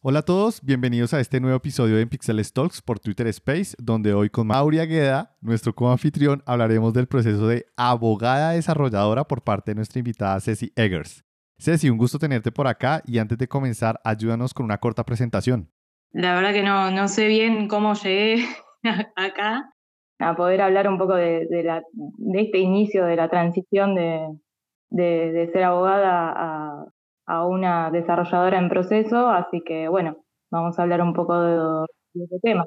Hola a todos, bienvenidos a este nuevo episodio de Pixel Talks por Twitter Space, donde hoy con Mauri Agueda, nuestro co-anfitrión, hablaremos del proceso de abogada desarrolladora por parte de nuestra invitada Ceci Eggers. Ceci, un gusto tenerte por acá y antes de comenzar, ayúdanos con una corta presentación. La verdad que no, no sé bien cómo llegué acá a poder hablar un poco de, este inicio de la transición de, de ser abogada a, a una desarrolladora en proceso, así que bueno, vamos a hablar un poco de, este tema.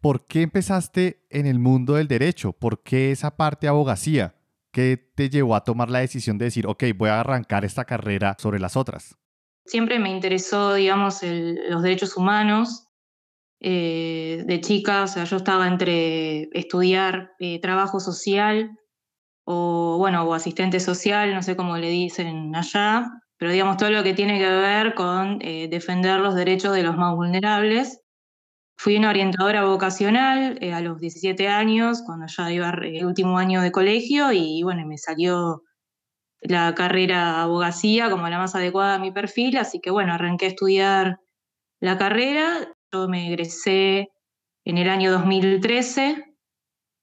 ¿Por qué empezaste en el mundo del derecho? ¿Por qué esa parte de abogacía? ¿Qué te llevó a tomar la decisión de decir, ok, voy a arrancar esta carrera sobre las otras? Siempre me interesó, digamos, los derechos humanos. Eh, de chica, o sea, yo estaba entre estudiar eh, trabajo social o, bueno, o asistente social, no sé cómo le dicen allá, pero digamos todo lo que tiene que ver con eh, defender los derechos de los más vulnerables. Fui una orientadora vocacional eh, a los 17 años, cuando ya iba el último año de colegio, y bueno, me salió la carrera abogacía como la más adecuada a mi perfil, así que bueno, arranqué a estudiar la carrera, yo me egresé en el año 2013,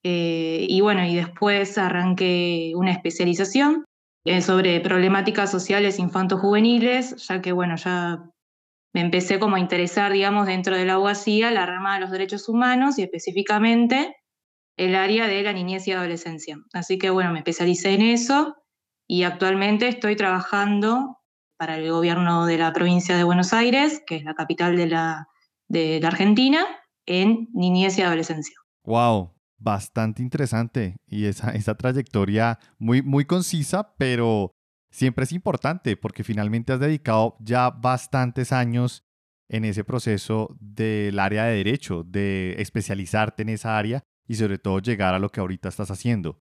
eh, y bueno, y después arranqué una especialización eh, sobre problemáticas sociales infanto-juveniles, ya que, bueno, ya me empecé como a interesar, digamos, dentro de la abogacía, la rama de los derechos humanos y específicamente el área de la niñez y adolescencia. Así que, bueno, me especialicé en eso y actualmente estoy trabajando para el gobierno de la provincia de Buenos Aires, que es la capital de la, de la Argentina, en niñez y adolescencia. ¡Wow! Bastante interesante y esa, esa trayectoria muy, muy concisa, pero siempre es importante porque finalmente has dedicado ya bastantes años en ese proceso del área de derecho, de especializarte en esa área y sobre todo llegar a lo que ahorita estás haciendo.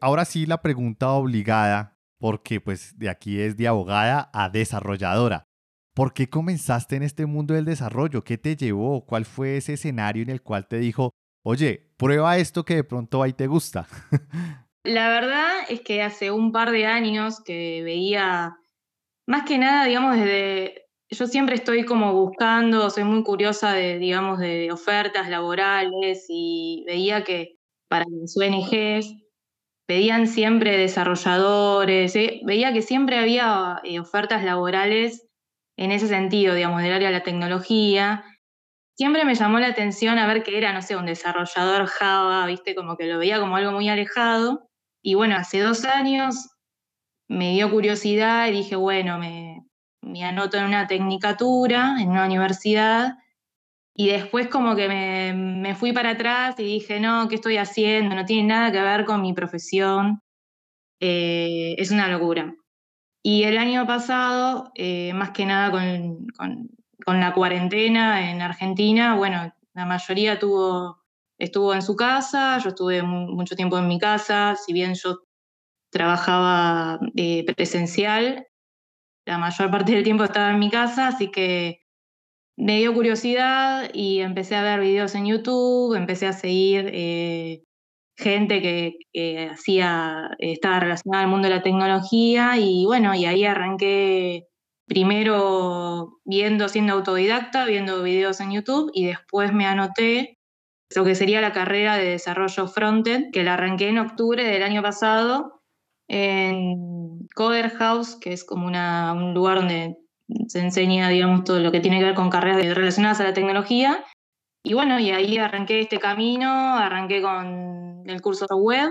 Ahora sí, la pregunta obligada, porque pues de aquí es de abogada a desarrolladora. ¿Por qué comenzaste en este mundo del desarrollo? ¿Qué te llevó? ¿Cuál fue ese escenario en el cual te dijo, oye, prueba esto que de pronto ahí te gusta. La verdad es que hace un par de años que veía, más que nada, digamos, desde, yo siempre estoy como buscando, soy muy curiosa de, digamos, de ofertas laborales y veía que para las ONGs pedían siempre desarrolladores, ¿eh? veía que siempre había eh, ofertas laborales en ese sentido, digamos, del área de la tecnología siempre me llamó la atención a ver qué era, no sé, un desarrollador Java, viste, como que lo veía como algo muy alejado. Y bueno, hace dos años me dio curiosidad y dije, bueno, me, anoto en una tecnicatura, en una universidad. Y después como que me, fui para atrás y dije, no, ¿qué estoy haciendo? No tiene nada que ver con mi profesión. Eh, es una locura. Y el año pasado, eh, más que nada con, con la cuarentena en Argentina, bueno, la mayoría tuvo, estuvo en su casa, yo estuve mucho tiempo en mi casa, si bien yo trabajaba eh, presencial, la mayor parte del tiempo estaba en mi casa, así que me dio curiosidad y empecé a ver videos en YouTube, empecé a seguir eh, gente que, que, hacía, estaba relacionada al mundo de la tecnología y bueno, y ahí arranqué primero viendo, siendo autodidacta, viendo videos en YouTube y después me anoté lo que sería la carrera de desarrollo frontend, que la arranqué en octubre del año pasado en Coder House, que es como un lugar donde se enseña, digamos, todo lo que tiene que ver con carreras relacionadas a la tecnología. Y bueno, y ahí arranqué este camino, arranqué con el curso web,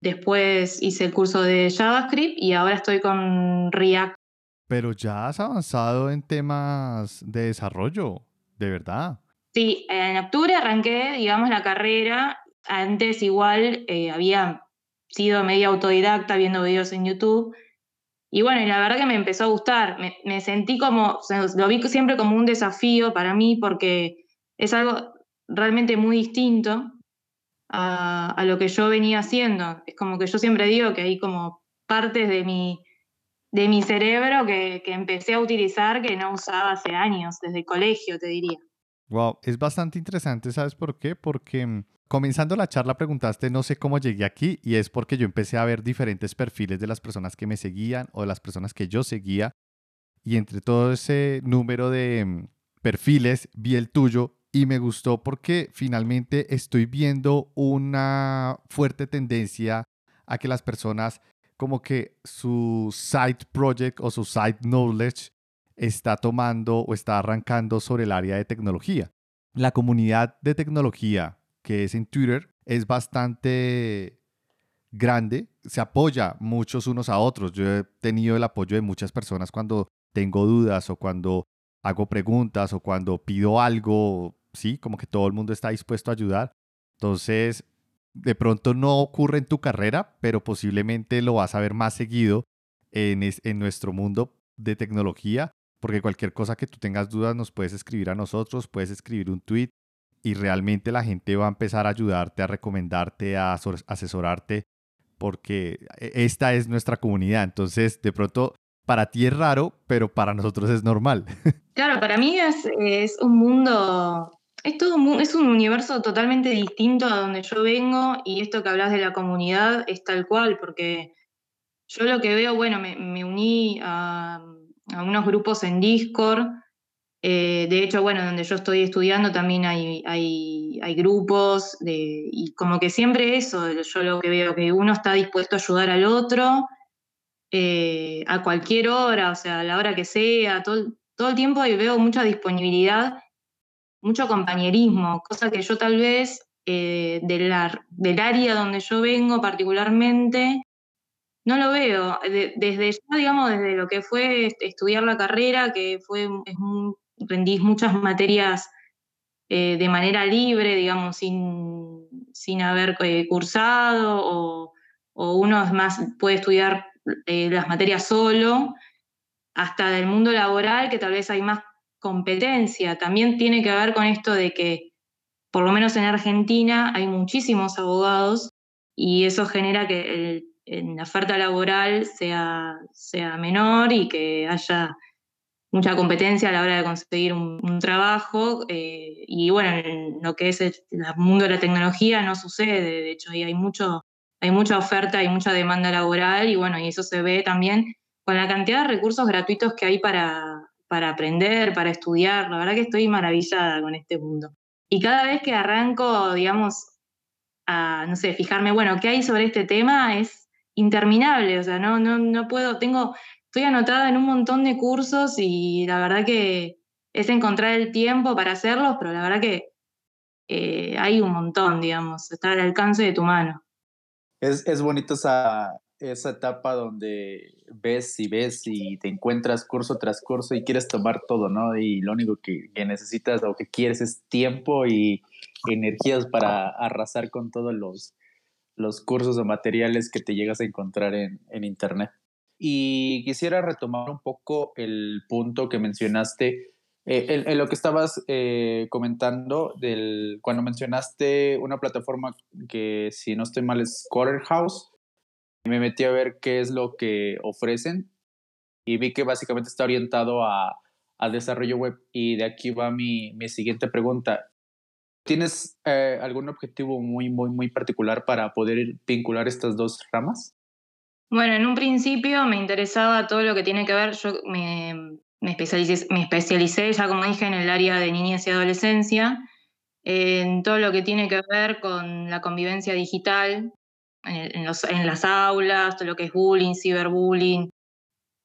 después hice el curso de JavaScript y ahora estoy con React pero ya has avanzado en temas de desarrollo, de verdad. Sí, en octubre arranqué, digamos, la carrera. Antes igual eh, había sido media autodidacta viendo videos en YouTube. Y bueno, y la verdad que me empezó a gustar. Me, sentí como, lo vi siempre como un desafío para mí porque es algo realmente muy distinto a, a lo que yo venía haciendo. Es como que yo siempre digo que hay como partes de mi, de mi cerebro que, empecé a utilizar que no usaba hace años, desde el colegio, te diría. Wow, es bastante interesante, ¿sabes por qué? Porque mm, comenzando la charla preguntaste no sé cómo llegué aquí y es porque yo empecé a ver diferentes perfiles de las personas que me seguían o de las personas que yo seguía y entre todo ese número de, mm, perfiles, vi el tuyo y me gustó porque finalmente estoy viendo una fuerte tendencia a que las personas como que su side project o su side knowledge está tomando o está arrancando sobre el área de tecnología. La comunidad de tecnología que es en Twitter es bastante grande, se apoya muchos unos a otros. Yo he tenido el apoyo de muchas personas cuando tengo dudas o cuando hago preguntas o cuando pido algo, sí, como que todo el mundo está dispuesto a ayudar. Entonces, de pronto no ocurre en tu carrera, pero posiblemente lo vas a ver más seguido en, en nuestro mundo de tecnología, porque cualquier cosa que tú tengas dudas nos puedes escribir a nosotros, puedes escribir un tweet y realmente la gente va a empezar a ayudarte, a recomendarte, a asesorarte, porque e, esta es nuestra comunidad. Entonces, de pronto, para ti es raro, pero para nosotros es normal. Claro, para mí es, es un mundo, es, todo un, es un universo totalmente distinto a donde yo vengo y esto que hablas de la comunidad es tal cual, porque yo lo que veo, bueno, me, me uní a, a unos grupos en Discord eh, de hecho, bueno, donde yo estoy estudiando también hay, hay, hay, grupos de, y como que siempre eso, yo lo que veo, que uno está dispuesto a ayudar al otro eh, a cualquier hora, o sea, a la hora que sea, todo, todo el tiempo y veo mucha disponibilidad, mucho compañerismo, cosa que yo tal vez eh, del, área donde yo vengo particularmente, no lo veo. desde digamos, desde lo que fue estudiar la carrera, que fue es un, rendís muchas materias eh, de manera libre, digamos, sin, sin haber eh, cursado, o, o, uno más puede estudiar las materias solo, hasta del mundo laboral, que tal vez hay más competencia. También tiene que ver con esto de que, por lo menos en Argentina, hay muchísimos abogados y eso genera que la oferta laboral sea, sea menor y que haya mucha competencia a la hora de conseguir un, trabajo. Eh, y bueno, en lo que es el, mundo de la tecnología no sucede, de hecho, hay, mucho, hay mucha oferta, hay mucha demanda laboral y bueno, y eso se ve también con la cantidad de recursos gratuitos que hay para, para aprender, para estudiar. La verdad que estoy maravillada con este mundo. Y cada vez que arranco, digamos, a, no sé, fijarme, bueno, ¿qué hay sobre este tema? Es interminable, o sea, no, no, no puedo, tengo estoy anotada en un montón de cursos y la verdad que es encontrar el tiempo para hacerlos, pero la verdad que eh, hay un montón, digamos, está al alcance de tu mano. Es, es bonito esa, esa etapa donde ves y ves y te encuentras curso tras curso y quieres tomar todo, ¿no? Y lo único que, necesitas o que quieres es tiempo y energías para arrasar con todos los, los cursos o materiales que te llegas a encontrar en, en Internet. Y quisiera retomar un poco el punto que mencionaste, eh, en, lo que estabas eh, comentando, del, cuando mencionaste una plataforma que, si no estoy mal, es Quarter House. Me metí a ver qué es lo que ofrecen y vi que básicamente está orientado a, desarrollo web. Y de aquí va mi, mi siguiente pregunta. ¿Tienes eh, algún objetivo muy, muy, muy particular para poder vincular estas dos ramas? Bueno, en un principio me interesaba todo lo que tiene que ver, yo me, especialicé, me especialicé, ya como dije, en el área de niñez y adolescencia, en todo lo que tiene que ver con la convivencia digital, en, las aulas, todo lo que es bullying, ciberbullying.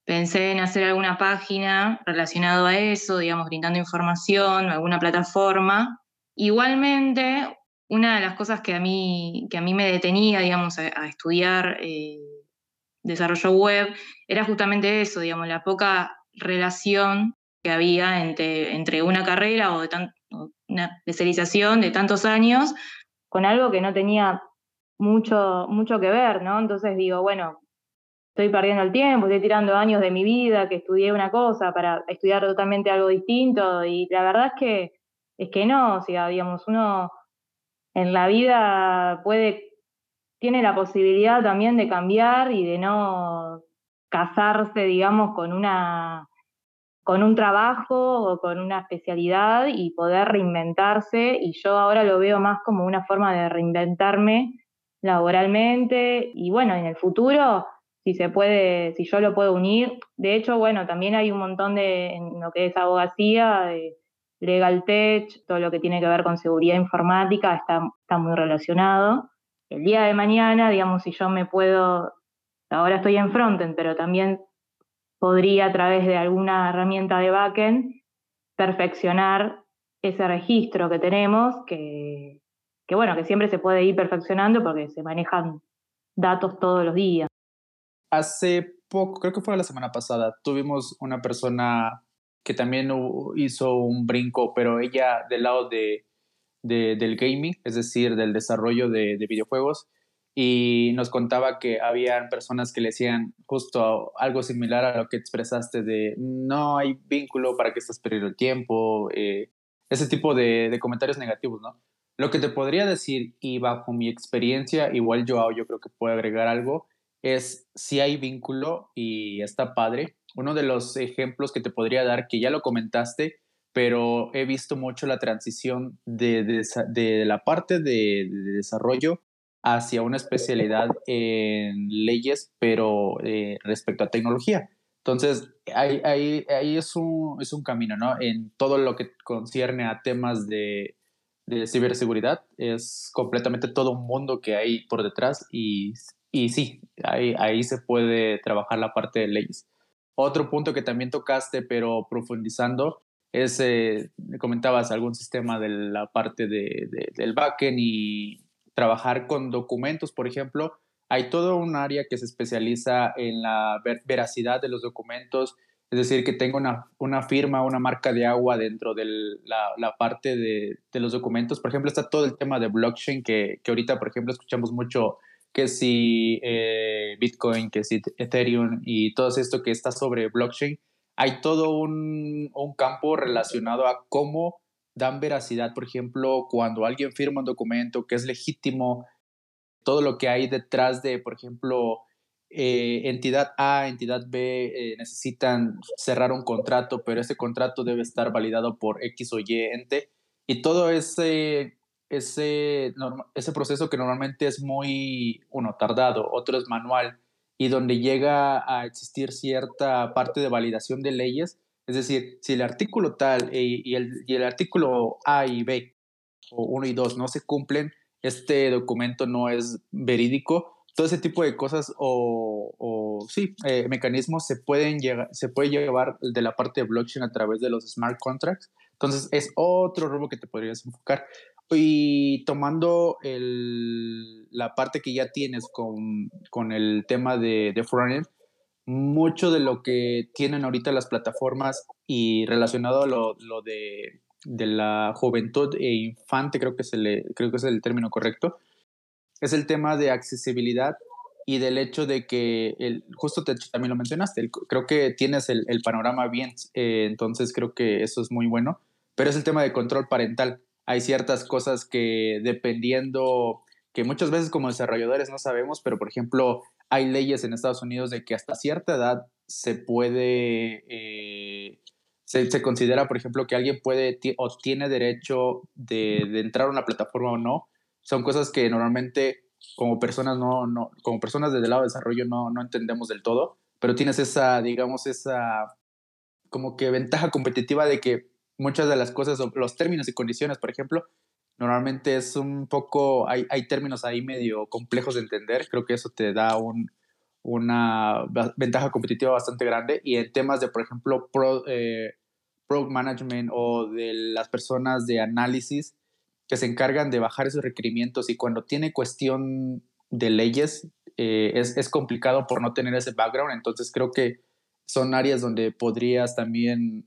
Pensé en hacer alguna página relacionado a eso, digamos, brindando información, alguna plataforma. Igualmente, una de las cosas que a mí, que a mí me detenía, digamos, a, estudiar eh, desarrollo web, era justamente eso, digamos, la poca relación que había entre, entre una carrera o, de una especialización de tantos años con algo que no tenía mucho, mucho que ver, ¿no? Entonces digo, bueno, estoy perdiendo el tiempo, estoy tirando años de mi vida, que estudié una cosa para estudiar totalmente algo distinto, y la verdad es que, es que no, o sea, digamos, uno en la vida puede tiene la posibilidad también de cambiar y de no casarse, digamos, con una con un trabajo o con una especialidad y poder reinventarse y yo ahora lo veo más como una forma de reinventarme laboralmente y bueno, en el futuro si se puede, si yo lo puedo unir, de hecho, bueno, también hay un montón de en lo que es abogacía de legal tech, todo lo que tiene que ver con seguridad informática está, está muy relacionado. El día de mañana, digamos, si yo me puedo, ahora estoy en frontend, pero también podría a través de alguna herramienta de backend perfeccionar ese registro que tenemos, que, que bueno, que siempre se puede ir perfeccionando porque se manejan datos todos los días. Hace poco, creo que fue la semana pasada, tuvimos una persona que también hizo un brinco, pero ella del lado de, del gaming, es decir, del desarrollo de, videojuegos, y nos contaba que habían personas que le decían justo algo similar a lo que expresaste de no hay vínculo para que estás perdiendo el tiempo, eh, ese tipo de, de, comentarios negativos, ¿no? Lo que te podría decir, y bajo mi experiencia, igual yo, yo creo que puede agregar algo, es si hay vínculo y está padre. Uno de los ejemplos que te podría dar, que ya lo comentaste, pero he visto mucho la transición de, de, la parte de, desarrollo hacia una especialidad en leyes, pero eh, respecto a tecnología. Entonces, ahí, ahí, ahí es, un, es un camino, ¿no? En todo lo que concierne a temas de, de ciberseguridad, es completamente todo un mundo que hay por detrás y y sí, ahí, ahí se puede trabajar la parte de leyes. Otro punto que también tocaste, pero profundizando, es, eh, comentabas algún sistema de la parte de, del backend y trabajar con documentos, por ejemplo. Hay todo un área que se especializa en la veracidad de los documentos, es decir, que tenga una, una firma, una marca de agua dentro de la, la, parte de, de, los documentos. Por ejemplo, está todo el tema de blockchain, que, que ahorita, por ejemplo, escuchamos mucho que si eh, Bitcoin, que si Ethereum y todo esto que está sobre blockchain, hay todo un, un, campo relacionado a cómo dan veracidad, por ejemplo, cuando alguien firma un documento que es legítimo, todo lo que hay detrás de, por ejemplo, eh, entidad A, entidad B eh, necesitan cerrar un contrato, pero ese contrato debe estar validado por X o Y ente, y todo ese ese, ese proceso que normalmente es muy, uno, tardado, otro es manual, y donde llega a existir cierta parte de validación de leyes, es decir, si el artículo tal y, el, y el artículo A y B, o 1 y 2, no se cumplen, este documento no es verídico, todo ese tipo de cosas o, o sí, eh, mecanismos se pueden llegar, se puede llevar de la parte de blockchain a través de los smart contracts. Entonces es otro rumbo que te podrías enfocar. Y tomando el, la parte que ya tienes con, con el tema de, de frontend, mucho de lo que tienen ahorita las plataformas y relacionado a lo, lo de, de, la juventud e infante, creo que, se le, creo que es el término correcto, es el tema de accesibilidad y del hecho de que, el, justo te, también lo mencionaste, creo que tienes el, panorama bien, eh, entonces creo que eso es muy bueno, pero es el tema de control parental hay ciertas cosas que dependiendo, que muchas veces como desarrolladores no sabemos, pero por ejemplo, hay leyes en Estados Unidos de que hasta cierta edad se puede, eh, se, considera, por ejemplo, que alguien puede o tiene derecho de, entrar a una plataforma o no. Son cosas que normalmente como personas no, no como personas desde el lado de desarrollo no, no entendemos del todo, pero tienes esa, digamos, esa como que ventaja competitiva de que muchas de las cosas, los términos y condiciones, por ejemplo, normalmente es un poco, hay, hay términos ahí medio complejos de entender, creo que eso te da un, una ventaja competitiva bastante grande y en temas de, por ejemplo, pro, eh, management o de las personas de análisis que se encargan de bajar esos requerimientos y cuando tiene cuestión de leyes eh, es, es complicado por no tener ese background, entonces creo que son áreas donde podrías también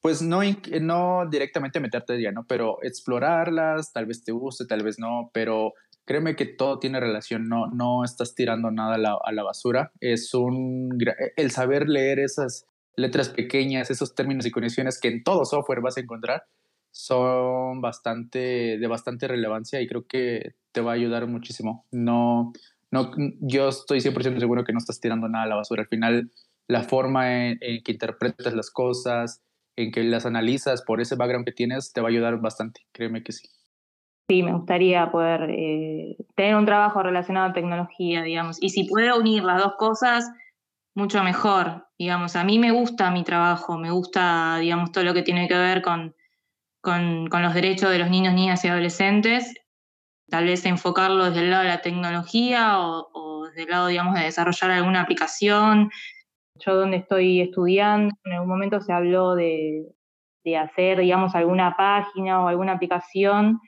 pues no, no directamente meterte ya, ¿no? Pero explorarlas, tal vez te guste, tal vez no, pero créeme que todo tiene relación, no, no estás tirando nada a la, a la basura. Es un, el saber leer esas letras pequeñas, esos términos y condiciones que en todo software vas a encontrar, son bastante, de bastante relevancia y creo que te va a ayudar muchísimo. No, no, yo estoy 100% seguro que no estás tirando nada a la basura. Al final, la forma en que interpretas las cosas, en que las analizas por ese background que tienes, te va a ayudar bastante, créeme que sí. Sí, me gustaría poder eh, tener un trabajo relacionado a tecnología, digamos, y si puedo unir las dos cosas, mucho mejor, digamos, a mí me gusta mi trabajo, me gusta, digamos, todo lo que tiene que ver con, con, los derechos de los niños, niñas y adolescentes, tal vez enfocarlo desde el lado de la tecnología o, desde el lado, digamos, de desarrollar alguna aplicación. Yo donde estoy estudiando, en algún momento se habló de, hacer, digamos, alguna página o alguna aplicación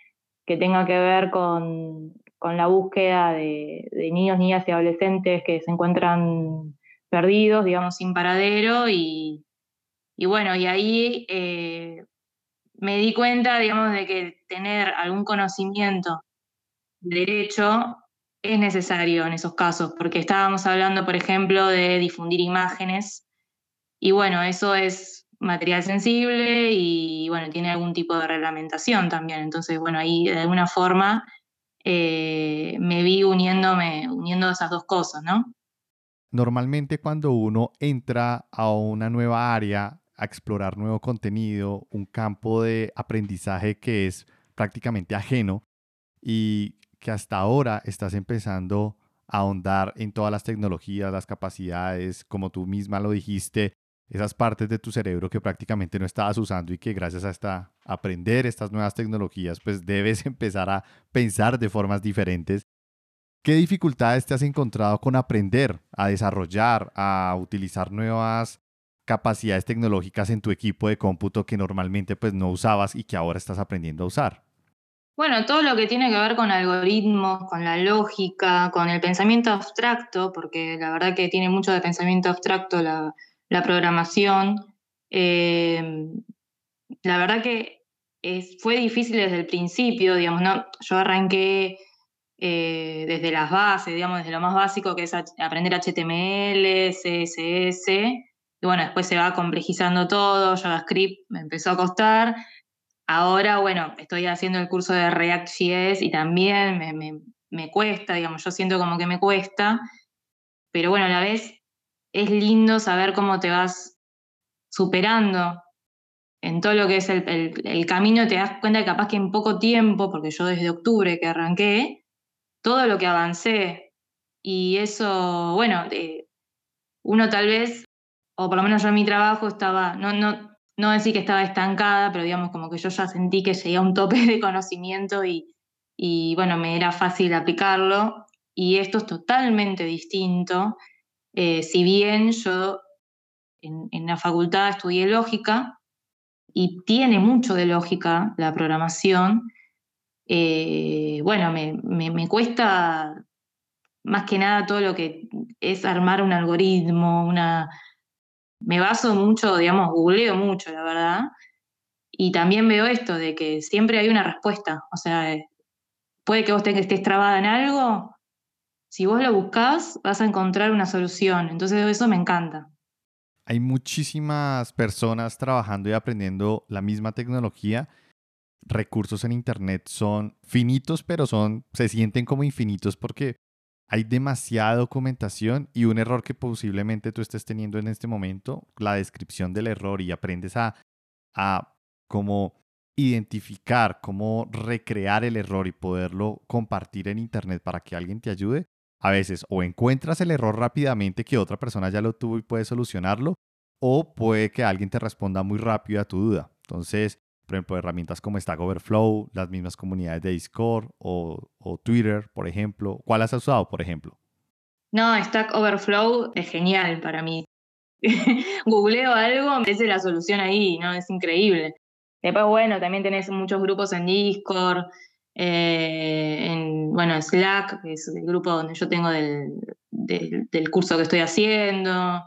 que tenga que ver con, la búsqueda de, niños, niñas y adolescentes que se encuentran perdidos, digamos, sin paradero. Y, bueno, y ahí eh, me di cuenta, digamos, de que tener algún conocimiento de derecho es necesario en esos casos, porque estábamos hablando, por ejemplo, de difundir imágenes, y bueno, eso es material sensible y bueno, tiene algún tipo de reglamentación también. Entonces, bueno, ahí de alguna forma eh, me vi uniéndome, uniendo esas dos cosas, ¿no? Normalmente cuando uno entra a una nueva área, a explorar nuevo contenido, un campo de aprendizaje que es prácticamente ajeno y que hasta ahora estás empezando a ahondar en todas las tecnologías, las capacidades, como tú misma lo dijiste, esas partes de tu cerebro que prácticamente no estabas usando y que gracias a esta aprender estas nuevas tecnologías, pues debes empezar a pensar de formas diferentes. ¿Qué dificultades te has encontrado con aprender a desarrollar, a utilizar nuevas capacidades tecnológicas en tu equipo de cómputo que normalmente pues no usabas y que ahora estás aprendiendo a usar? Bueno, todo lo que tiene que ver con algoritmos, con la lógica, con el pensamiento abstracto, porque la verdad que tiene mucho de pensamiento abstracto la, programación. Eh, la verdad que fue difícil desde el principio, digamos, ¿no? Yo arranqué eh, desde las bases, digamos, desde lo más básico que es aprender HTML, CSS, y bueno, después se va complejizando todo, JavaScript me empezó a costar. Ahora, bueno, estoy haciendo el curso de React.js y también me, cuesta, digamos, yo siento como que me cuesta, pero bueno, a la vez es lindo saber cómo te vas superando. En todo lo que es el, camino, te das cuenta que capaz que en poco tiempo, porque yo desde octubre que arranqué, todo lo que avancé, y eso, bueno, uno tal vez o por lo menos yo en mi trabajo estaba, no, no, no decir que estaba estancada, pero digamos como que yo ya sentí que llegué a un tope de conocimiento y, bueno, me era fácil aplicarlo. Y esto es totalmente distinto. Eh, si bien yo en, la facultad estudié lógica y tiene mucho de lógica la programación, eh, bueno, me, me, cuesta más que nada todo lo que es armar un algoritmo, una, me baso mucho, digamos, googleo mucho, la verdad. Y también veo esto de que siempre hay una respuesta. O sea, puede que vos estés trabada en algo, si vos lo buscás, vas a encontrar una solución. Entonces eso me encanta. Hay muchísimas personas trabajando y aprendiendo la misma tecnología. Recursos en Internet son finitos, pero son, se sienten como infinitos porque hay demasiada documentación y un error que posiblemente tú estés teniendo en este momento, la descripción del error y aprendes a, a cómo identificar, cómo recrear el error y poderlo compartir en Internet para que alguien te ayude, a veces o encuentras el error rápidamente que otra persona ya lo tuvo y puede solucionarlo, o puede que alguien te responda muy rápido a tu duda. Entonces, por ejemplo, herramientas como Stack Overflow, las mismas comunidades de Discord o, Twitter, por ejemplo. ¿Cuál has usado, por ejemplo? No, Stack Overflow es genial para mí. Googleo algo, me dice la solución ahí, ¿no? Es increíble. Después, bueno, también tenés muchos grupos en Discord, eh, en, bueno, Slack, que es el grupo donde yo tengo del, del, curso que estoy haciendo.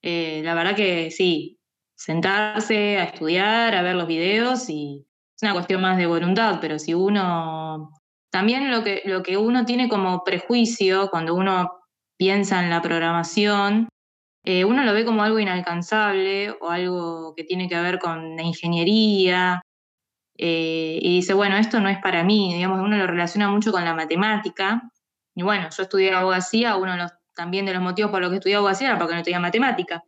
Eh, la verdad que sí, sentarse a estudiar, a ver los videos y es una cuestión más de voluntad, pero si uno, también lo que, lo que uno tiene como prejuicio cuando uno piensa en la programación, eh, uno lo ve como algo inalcanzable o algo que tiene que ver con la ingeniería. Eh, y dice, bueno, esto no es para mí, digamos, uno lo relaciona mucho con la matemática. Y bueno, yo estudié abogacía, uno los, también de los motivos por los que estudié abogacía era porque no estudiaba matemática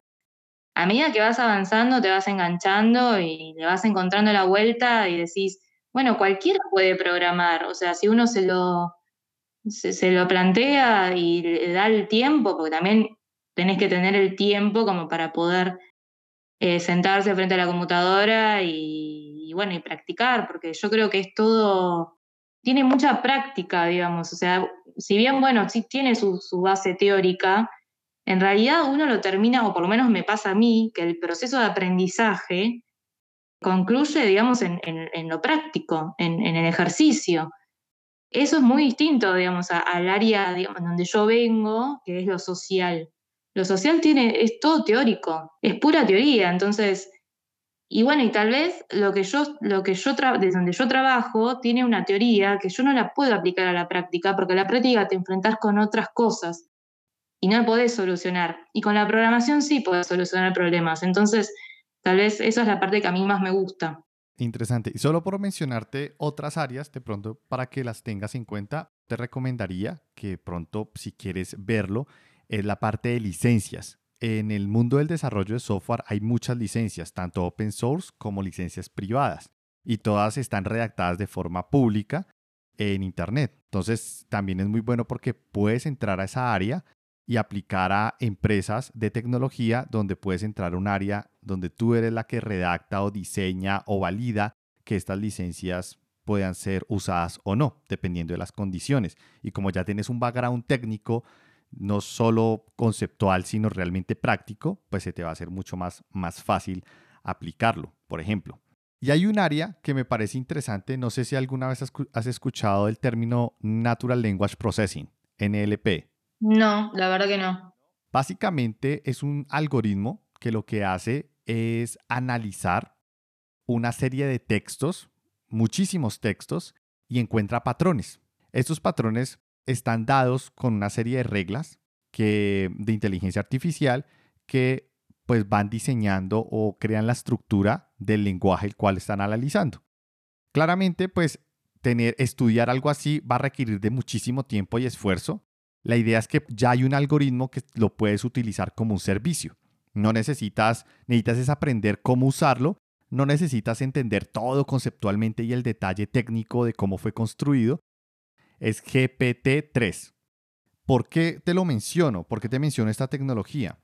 a medida que vas avanzando te vas enganchando y le vas encontrando la vuelta y decís, bueno, cualquiera puede programar, o sea, si uno se lo, se, lo plantea y le da el tiempo, porque también tenés que tener el tiempo como para poder eh, sentarse frente a la computadora y, y bueno, y practicar, porque yo creo que es todo, tiene mucha práctica, digamos, o sea, si bien, bueno, sí tiene su, base teórica, en realidad uno lo termina, o por lo menos me pasa a mí, que el proceso de aprendizaje concluye, digamos, en, lo práctico, en, el ejercicio. Eso es muy distinto, digamos, al área donde yo vengo, que es lo social. Lo social tiene, es todo teórico, es pura teoría. Entonces, y bueno, y tal vez lo que yo, lo que yo desde donde yo trabajo tiene una teoría que yo no la puedo aplicar a la práctica, porque la práctica te enfrentas con otras cosas y no podés solucionar. Y con la programación sí podés solucionar problemas. Entonces, tal vez esa es la parte que a mí más me gusta. Interesante. Y solo por mencionarte otras áreas, de pronto, para que las tengas en cuenta, te recomendaría que pronto, si quieres verlo, es la parte de licencias. En el mundo del desarrollo de software hay muchas licencias, tanto open source como licencias privadas, y todas están redactadas de forma pública en Internet. Entonces, también es muy bueno porque puedes entrar a esa área y aplicar a empresas de tecnología donde puedes entrar a un área donde tú eres la que redacta o diseña o valida que estas licencias puedan ser usadas o no, dependiendo de las condiciones. Y como ya tienes un background técnico, no solo conceptual, sino realmente práctico, pues se te va a hacer mucho más, más fácil aplicarlo, por ejemplo. Y hay un área que me parece interesante, no sé si alguna vez has escuchado el término Natural Language Processing, NLP. No, la verdad que no. Básicamente es un algoritmo que lo que hace es analizar una serie de textos, muchísimos textos, y encuentra patrones. Estos patrones están dados con una serie de reglas que, de inteligencia artificial que pues van diseñando o crean la estructura del lenguaje el cual están analizando. Claramente, pues tener, estudiar algo así va a requerir de muchísimo tiempo y esfuerzo. La idea es que ya hay un algoritmo que lo puedes utilizar como un servicio. No necesitas, necesitas es aprender cómo usarlo, no necesitas entender todo conceptualmente y el detalle técnico de cómo fue construido. Es GPT-3. ¿Por qué te lo menciono? ¿Por qué te menciono esta tecnología?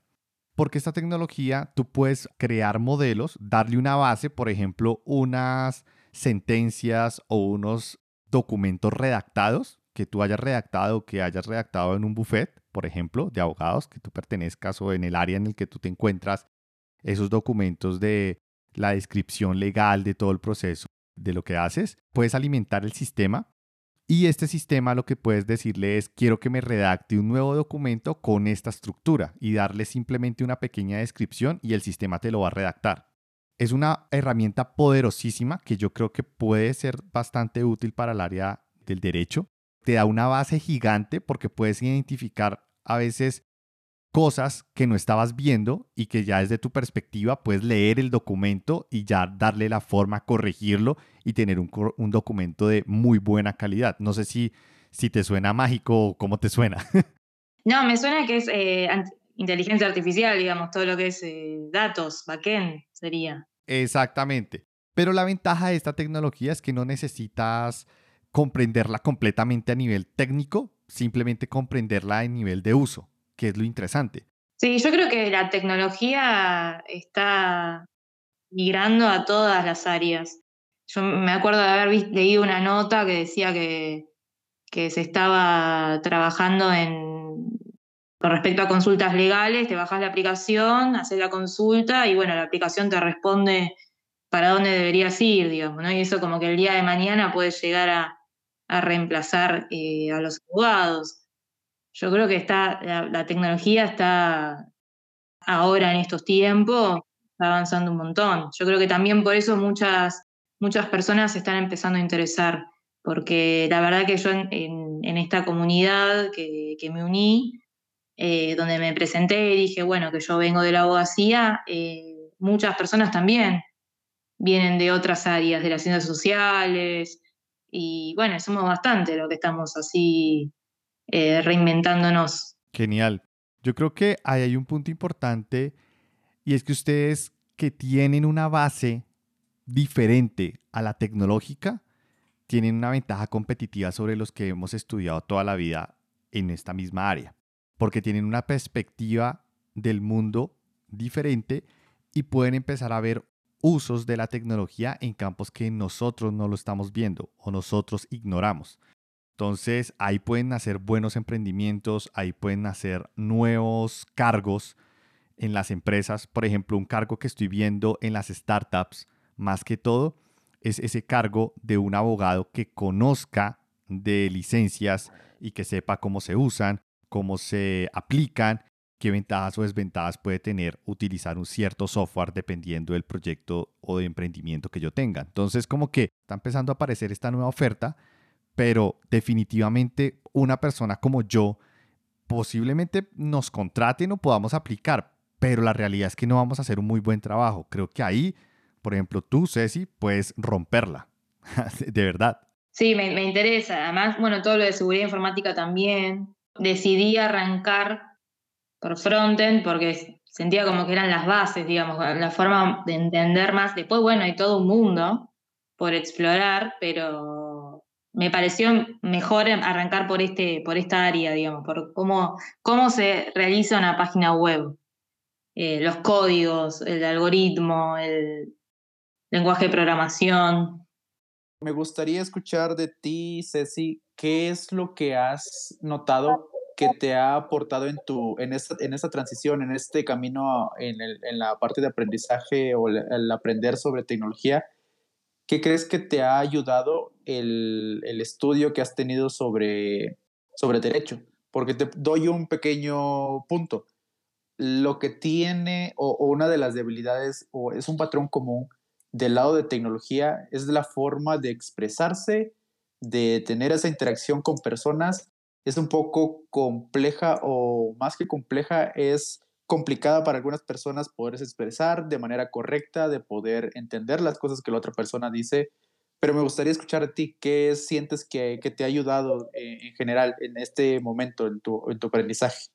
Porque esta tecnología tú puedes crear modelos, darle una base, por ejemplo, unas sentencias o unos documentos redactados que tú hayas redactado, que hayas redactado en un buffet, por ejemplo, de abogados, que tú pertenezcas o en el área en el que tú te encuentras, esos documentos de la descripción legal de todo el proceso de lo que haces, puedes alimentar el sistema y este sistema lo que puedes decirle es quiero que me redacte un nuevo documento con esta estructura y darle simplemente una pequeña descripción y el sistema te lo va a redactar. Es una herramienta poderosísima que yo creo que puede ser bastante útil para el área del derecho te da una base gigante porque puedes identificar a veces cosas que no estabas viendo y que ya desde tu perspectiva puedes leer el documento y ya darle la forma, corregirlo y tener un, documento de muy buena calidad. No sé si, si te suena mágico o cómo te suena. No, me suena que es eh, inteligencia artificial, digamos, todo lo que es eh, datos, backend sería. Exactamente. Pero la ventaja de esta tecnología es que no necesitas comprenderla completamente a nivel técnico, simplemente comprenderla a nivel de uso, que es lo interesante. Sí, yo creo que la tecnología está migrando a todas las áreas. Yo me acuerdo de haber leído una nota que decía que, que se estaba trabajando en con respecto a consultas legales, te bajas la aplicación, haces la consulta y bueno, la aplicación te responde para dónde deberías ir, digamos, ¿no? Y eso como que el día de mañana puede llegar a, a reemplazar eh, a los abogados. Yo creo que está, la, tecnología está ahora en estos tiempos, avanzando un montón. Yo creo que también por eso muchas, muchas personas se están empezando a interesar, porque la verdad que yo en, esta comunidad que, me uní, eh, donde me presenté y dije, bueno, que yo vengo de la abogacía, eh, muchas personas también vienen de otras áreas, de las ciencias sociales, y bueno, somos bastante lo que estamos así eh, reinventándonos. Genial. Yo creo que ahí hay un punto importante y es que ustedes que tienen una base diferente a la tecnológica, tienen una ventaja competitiva sobre los que hemos estudiado toda la vida en esta misma área, porque tienen una perspectiva del mundo diferente y pueden empezar a ver usos de la tecnología en campos que nosotros no lo estamos viendo o nosotros ignoramos. Entonces ahí pueden nacer buenos emprendimientos, ahí pueden nacer nuevos cargos en las empresas. Por ejemplo, un cargo que estoy viendo en las startups, más que todo, es ese cargo de un abogado que conozca de licencias y que sepa cómo se usan, cómo se aplican, qué ventajas o desventajas puede tener utilizar un cierto software dependiendo del proyecto o de emprendimiento que yo tenga. Entonces, como que está empezando a aparecer esta nueva oferta, pero definitivamente una persona como yo posiblemente nos contraten o podamos aplicar, pero la realidad es que no vamos a hacer un muy buen trabajo. Creo que ahí, por ejemplo, tú, Ceci, puedes romperla, de verdad. Sí, me, me, interesa. Además, bueno, todo lo de seguridad informática también. Decidí arrancar por frontend porque sentía como que eran las bases, digamos, la forma de entender más. Después, bueno, hay todo un mundo por explorar, pero me pareció mejor arrancar por, este, por esta área, digamos, por cómo, cómo se realiza una página web. Eh, los códigos, el algoritmo, el lenguaje de programación. Me gustaría escuchar de ti, Ceci, qué es lo que has notado que te ha aportado en, tu, en, esta, en esta transición, en este camino, en, el, en la parte de aprendizaje o el, aprender sobre tecnología? ¿Qué crees que te ha ayudado el, el estudio que has tenido sobre, sobre derecho? Porque te doy un pequeño punto. Lo que tiene, o, una de las debilidades, o es un patrón común del lado de tecnología, es la forma de expresarse, de tener esa interacción con personas es un poco compleja o más que compleja, es complicada para algunas personas poderse expresar de manera correcta, de poder entender las cosas que la otra persona dice. Pero me gustaría escuchar a ti, ¿qué sientes que, te ha ayudado en, general en este momento en tu, en tu aprendizaje?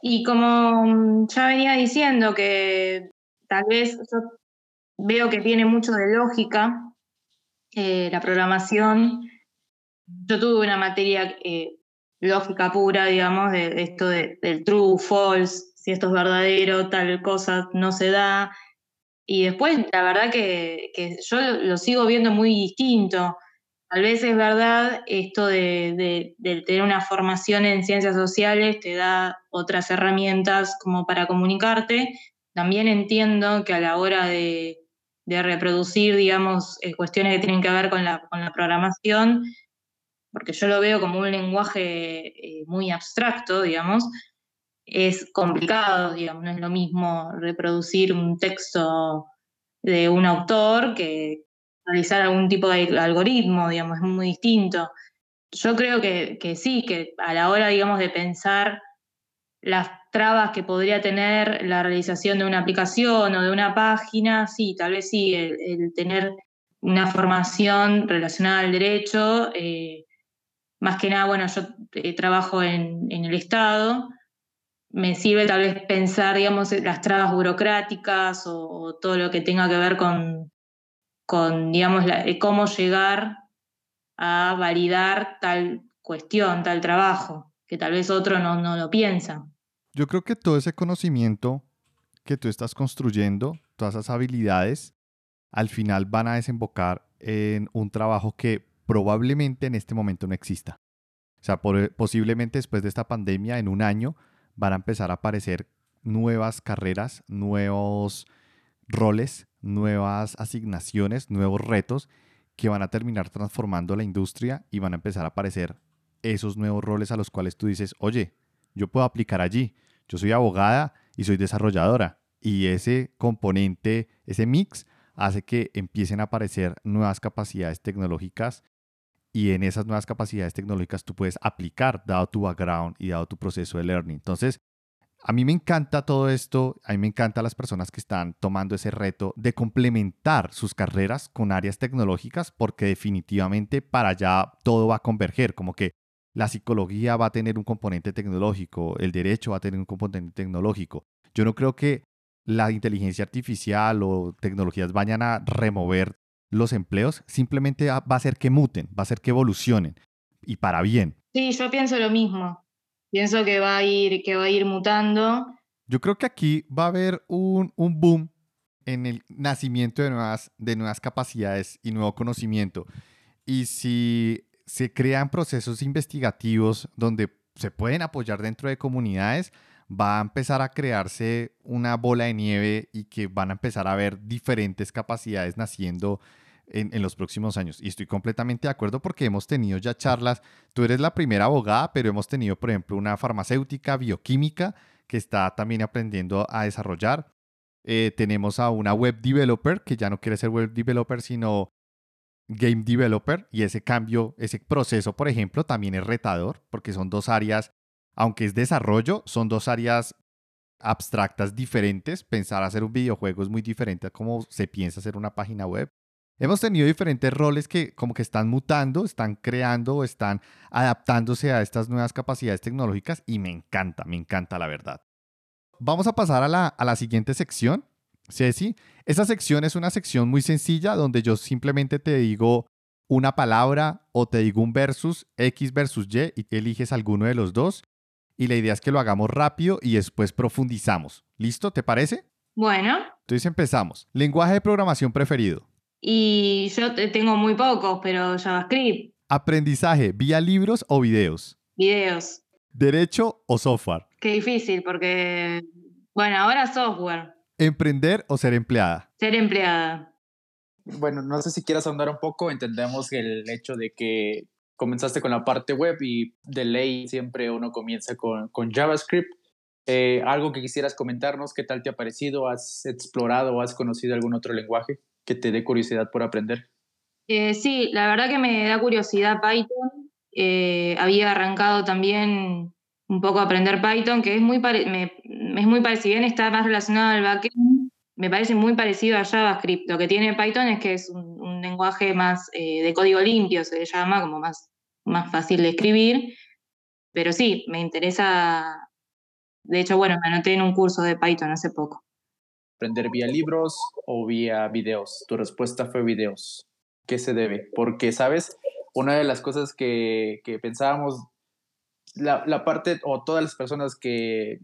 Y como ya venía diciendo que tal vez yo veo que tiene mucho de lógica eh, la programación. Yo tuve una materia eh, lógica pura, digamos, de, esto de, del true, false, si esto es verdadero, tal cosa no se da. Y después, la verdad que, yo lo, sigo viendo muy distinto. Tal vez es verdad esto de, tener una formación en ciencias sociales te da otras herramientas como para comunicarte. También entiendo que a la hora de, reproducir, digamos, eh, cuestiones que tienen que ver con la, con la programación, porque yo lo veo como un lenguaje eh, muy abstracto, digamos, es complicado, digamos, no es lo mismo reproducir un texto de un autor que realizar algún tipo de algoritmo, digamos, es muy distinto. Yo creo que, sí, que a la hora, digamos, de pensar las trabas que podría tener la realización de una aplicación o de una página, sí, tal vez sí, el, tener una formación relacionada al derecho eh, más que nada, bueno, yo eh, trabajo en, el Estado, me sirve tal vez pensar, digamos, las trabas burocráticas o, todo lo que tenga que ver con, con digamos, eh, cómo llegar a validar tal cuestión, tal trabajo, que tal vez otro no, no lo piensa. Yo creo que todo ese conocimiento que tú estás construyendo, todas esas habilidades, al final van a desembocar en un trabajo que probablemente en este momento no exista. O sea, posiblemente después de esta pandemia, en un año, van a empezar a aparecer nuevas carreras, nuevos roles, nuevas asignaciones, nuevos retos que van a terminar transformando la industria y van a empezar a aparecer esos nuevos roles a los cuales tú dices, oye, yo puedo aplicar allí, yo soy abogada y soy desarrolladora. Y ese componente, ese mix, hace que empiecen a aparecer nuevas capacidades tecnológicas y en esas nuevas capacidades tecnológicas tú puedes aplicar dado tu background y dado tu proceso de learning. Entonces, a mí me encanta todo esto, a mí me encantan las personas que están tomando ese reto de complementar sus carreras con áreas tecnológicas porque definitivamente para allá todo va a converger, como que la psicología va a tener un componente tecnológico, el derecho va a tener un componente tecnológico. Yo no creo que la inteligencia artificial o tecnologías vayan a remover los empleos, simplemente va a hacer que muten, va a hacer que evolucionen y para bien. Sí, yo pienso lo mismo. Pienso que va a ir, que va a ir mutando. Yo creo que aquí va a haber un, boom en el nacimiento de nuevas, de nuevas capacidades y nuevo conocimiento. Y si se crean procesos investigativos donde se pueden apoyar dentro de comunidades, va a empezar a crearse una bola de nieve y que van a empezar a ver diferentes capacidades naciendo en, los próximos años. Y estoy completamente de acuerdo porque hemos tenido ya charlas, tú eres la primera abogada, pero hemos tenido, por ejemplo, una farmacéutica bioquímica que está también aprendiendo a desarrollar. Eh, tenemos a una web developer que ya no quiere ser web developer, sino game developer. Y ese cambio, ese proceso, por ejemplo, también es retador porque son dos áreas, aunque es desarrollo, son dos áreas abstractas diferentes. Pensar hacer un videojuego es muy diferente a cómo se piensa hacer una página web. Hemos tenido diferentes roles que como que están mutando, están creando, están adaptándose a estas nuevas capacidades tecnológicas y me encanta, me encanta la verdad. Vamos a pasar a la, a la siguiente sección, Ceci. Esa sección es una sección muy sencilla donde yo simplemente te digo una palabra o te digo un versus, X versus Y, y eliges alguno de los dos. Y la idea es que lo hagamos rápido y después profundizamos. ¿Listo? ¿Te parece? Bueno. Entonces empezamos. Lenguaje de programación preferido. Y yo tengo muy pocos, pero JavaScript. Aprendizaje, vía libros o videos. Videos. Derecho o software. Qué difícil, porque, bueno, ahora software. Emprender o ser empleada. Ser empleada. Bueno, no sé si quieras ahondar un poco. Entendemos el hecho de que comenzaste con la parte web y de ley siempre uno comienza con, con JavaScript. Eh, algo que quisieras comentarnos, ¿qué tal te ha parecido? ¿Has explorado o has conocido algún otro lenguaje? Que te dé curiosidad por aprender? Eh, sí, la verdad que me da curiosidad Python. Eh, había arrancado también un poco a aprender Python, que es muy, es muy parecido, bien está más relacionado al backend, me parece muy parecido a JavaScript. Lo que tiene Python es que es un, lenguaje más eh, de código limpio, se llama, como más, más fácil de escribir. Pero sí, me interesa. De hecho, bueno, me anoté en un curso de Python hace poco aprender vía libros o vía videos? Tu respuesta fue videos. ¿Qué se debe? Porque, ¿sabes? Una de las cosas que, que pensábamos, la, la, parte o todas las personas que,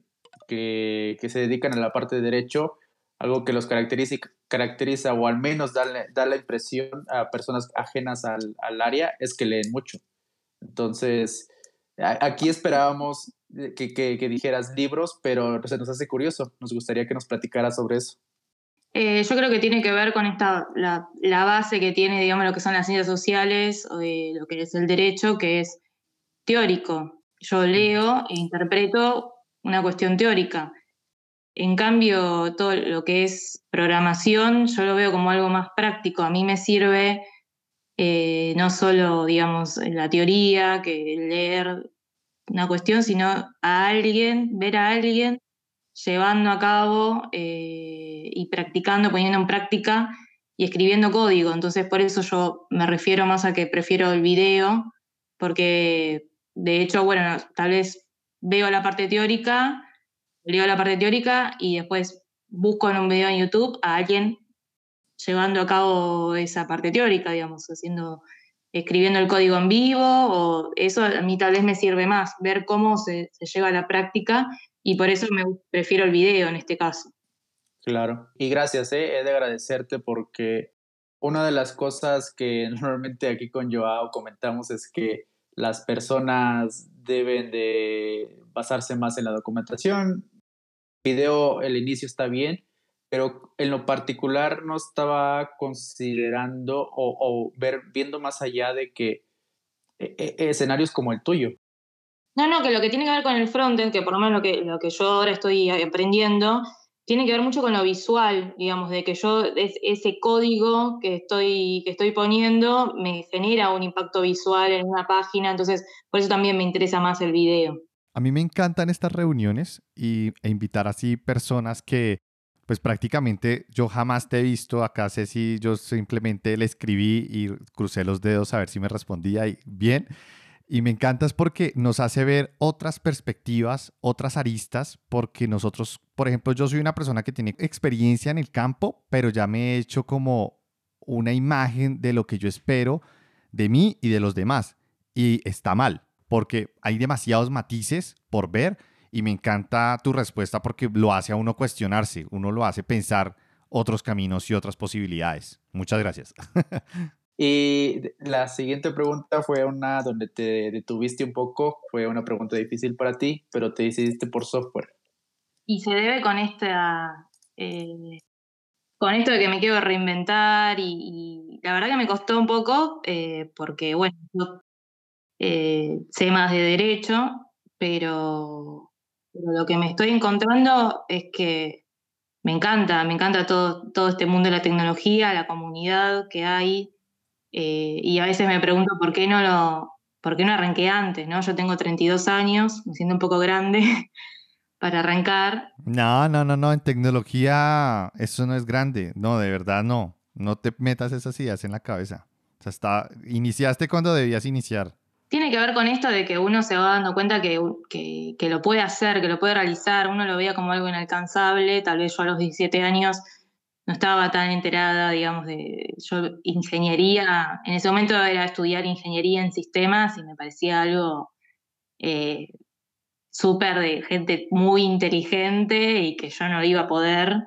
que, que, se dedican a la parte de derecho, algo que los caracteriza, caracteriza o al menos da, da la impresión a personas ajenas al, al área, es que leen mucho. Entonces, aquí esperábamos que, que, dijeras libros, pero se nos hace curioso. Nos gustaría que nos platicaras sobre eso. Eh, yo creo que tiene que ver con esta, la, la, base que tiene, digamos, lo que son las ciencias sociales o de lo que es el derecho, que es teórico. Yo leo e interpreto una cuestión teórica. En cambio, todo lo que es programación, yo lo veo como algo más práctico. A mí me sirve eh, no solo, digamos, la teoría, que leer una cuestión, sino a alguien, ver a alguien llevando a cabo eh, y practicando, poniendo en práctica y escribiendo código. Entonces, por eso yo me refiero más a que prefiero el video, porque de hecho, bueno, tal vez veo la parte teórica, leo la parte teórica y después busco en un video en YouTube a alguien llevando a cabo esa parte teórica, digamos, haciendo escribiendo el código en vivo, o eso a mí tal vez me sirve más, ver cómo se, lleva a la práctica, y por eso me prefiero el video en este caso. Claro, y gracias, ¿eh? he de agradecerte porque una de las cosas que normalmente aquí con Joao comentamos es que las personas deben de basarse más en la documentación. Video, el inicio está bien, pero en lo particular no estaba considerando o, ver, viendo más allá de que e, e, escenarios como el tuyo. No, no, que lo que tiene que ver con el frontend, que por lo menos lo que, lo que yo ahora estoy aprendiendo, tiene que ver mucho con lo visual, digamos, de que yo ese código que estoy, que estoy poniendo me genera un impacto visual en una página, entonces por eso también me interesa más el video. A mí me encantan estas reuniones y, e invitar así personas que pues prácticamente yo jamás te he visto acá, sé si yo simplemente le escribí y crucé los dedos a ver si me respondía y bien. Y me encanta es porque nos hace ver otras perspectivas, otras aristas, porque nosotros, por ejemplo, yo soy una persona que tiene experiencia en el campo, pero ya me he hecho como una imagen de lo que yo espero de mí y de los demás. Y está mal, porque hay demasiados matices por ver y me encanta tu respuesta porque lo hace a uno cuestionarse, uno lo hace pensar, otros caminos y otras posibilidades. Muchas gracias. Y la siguiente pregunta fue una donde te detuviste un poco, fue una pregunta difícil para ti, pero te decidiste por software. Y se debe con esta, eh, con esto de que me quiero reinventar y, la verdad que me costó un poco eh, porque, bueno, yo eh, sé más de derecho, pero, lo que me estoy encontrando es que me encanta, me encanta todo, todo este mundo de la tecnología, la comunidad que hay, eh, y a veces me pregunto por qué no lo, por qué no arranqué antes, ¿no? Yo tengo 32 años, me siento un poco grande para arrancar. No, no, no, no, en tecnología eso no es grande, no, de verdad no, no te metas esas ideas en la cabeza. Está, iniciaste cuando debías iniciar. Tiene que ver con esto de que uno se va dando cuenta que, que, lo puede hacer, que lo puede realizar, uno lo veía como algo inalcanzable, tal vez yo a los 17 años no estaba tan enterada, digamos, de yo ingeniería, en ese momento era estudiar ingeniería en sistemas y me parecía algo eh, súper de gente muy inteligente y que yo no iba a poder,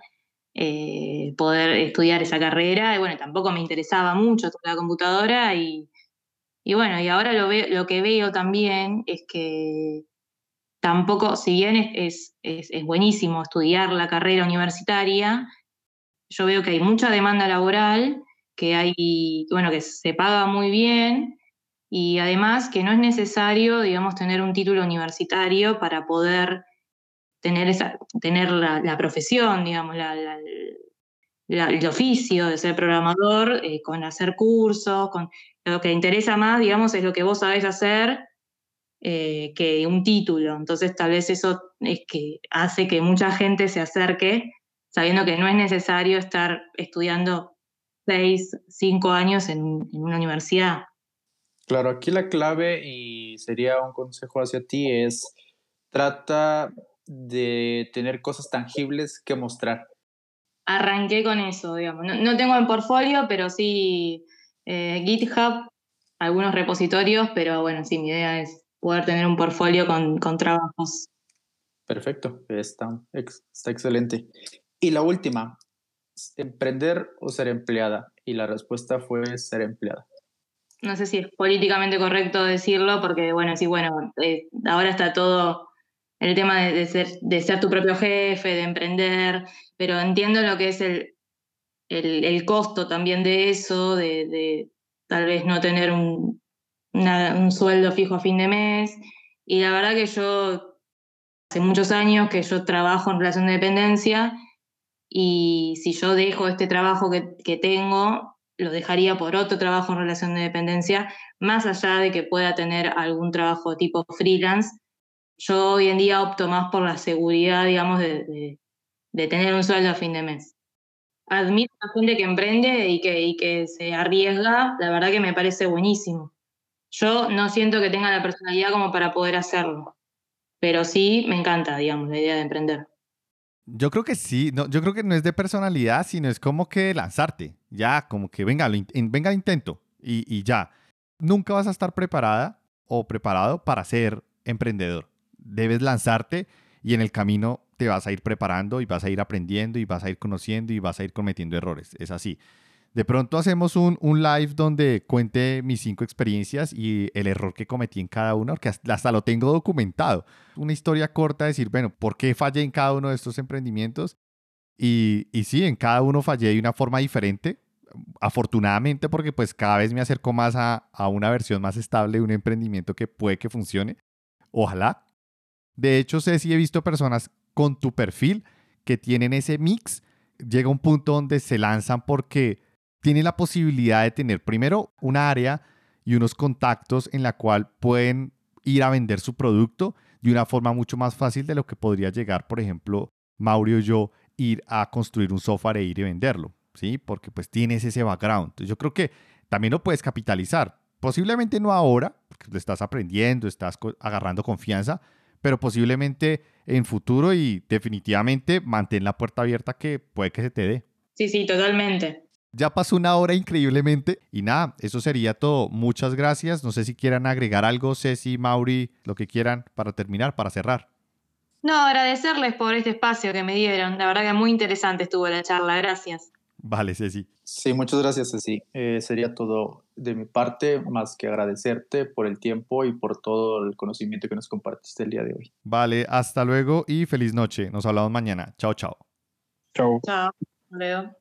eh, poder estudiar esa carrera. Y bueno, tampoco me interesaba mucho la computadora y, bueno, y ahora lo, lo que veo también es que tampoco, si bien es, es, es buenísimo estudiar la carrera universitaria, yo veo que hay mucha demanda laboral, que hay, bueno, que se paga muy bien y además que no es necesario, digamos, tener un título universitario para poder tener, esa, tener la, profesión, digamos, el oficio de ser programador, eh, con hacer cursos, con lo que interesa más, digamos, es lo que vos sabés hacer eh, que un título. Entonces, tal vez eso es que hace que mucha gente se acerque sabiendo que no es necesario estar estudiando seis, cinco años en, una universidad. Claro, aquí la clave y sería un consejo hacia ti es trata de tener cosas tangibles que mostrar. Arranqué con eso, digamos. No, tengo en portfolio, pero sí eh, GitHub, algunos repositorios, pero bueno, sí, mi idea es poder tener un portfolio con, con trabajos. Perfecto, está, está excelente. Y la última, emprender o ser empleada. Y la respuesta fue ser empleada. No sé si es políticamente correcto decirlo, porque bueno, sí, bueno, eh, ahora está todo el tema de, ser, de ser tu propio jefe, de emprender, pero entiendo lo que es el, el, costo también de eso, de, tal vez no tener un, un sueldo fijo a fin de mes. Y la verdad que yo, hace muchos años que yo trabajo en relación de dependencia y si yo dejo este trabajo que, tengo, lo dejaría por otro trabajo en relación de dependencia, más allá de que pueda tener algún trabajo tipo freelance. Yo hoy en día opto más por la seguridad, digamos, de, tener un sueldo a fin de mes. Admito a la gente que emprende y que, se arriesga, la verdad que me parece buenísimo. Yo no siento que tenga la personalidad como para poder hacerlo, pero sí me encanta, digamos, la idea de emprender. Yo creo que sí, no, yo creo que no es de personalidad, sino es como que lanzarte, ya, como que venga, venga al intento y, y ya. Nunca vas a estar preparada o preparado para ser emprendedor. Debes lanzarte y en el camino te vas a ir preparando y vas a ir aprendiendo y vas a ir conociendo y vas a ir cometiendo errores. Es así. De pronto hacemos un, un, live donde cuente mis cinco experiencias y el error que cometí en cada uno, porque hasta, lo tengo documentado. Una historia corta, decir, bueno, ¿por qué fallé en cada uno de estos emprendimientos? Y, y sí, en cada uno fallé de una forma diferente. Afortunadamente, porque pues cada vez me acerco más a, a una versión más estable de un emprendimiento que puede que funcione. Ojalá. De hecho, sé si he visto personas con tu perfil que tienen ese mix. Llega un punto donde se lanzan porque tiene la posibilidad de tener primero una área y unos contactos en la cual pueden ir a vender su producto de una forma mucho más fácil de lo que podría llegar, por ejemplo, Mauro y yo, ir a construir un software e ir y venderlo, ¿sí? Porque pues tienes ese background. Yo creo que también lo puedes capitalizar. Posiblemente no ahora, porque estás aprendiendo, estás agarrando confianza, pero posiblemente en futuro y definitivamente mantén la puerta abierta que puede que se te dé. Sí, sí, totalmente. Ya pasó una hora increíblemente y nada, eso sería todo. Muchas gracias. No sé si quieran agregar algo, Ceci, Mauri, lo que quieran para terminar, para cerrar. No, agradecerles por este espacio que me dieron. La verdad que muy interesante estuvo la charla. Gracias. Vale, Ceci. Sí, muchas gracias, Ceci. Eh, sería todo de mi parte, más que agradecerte por el tiempo y por todo el conocimiento que nos compartiste el día de hoy. Vale, hasta luego y feliz noche. Nos hablamos mañana. Chao, chao. Chao. Chao, Leo.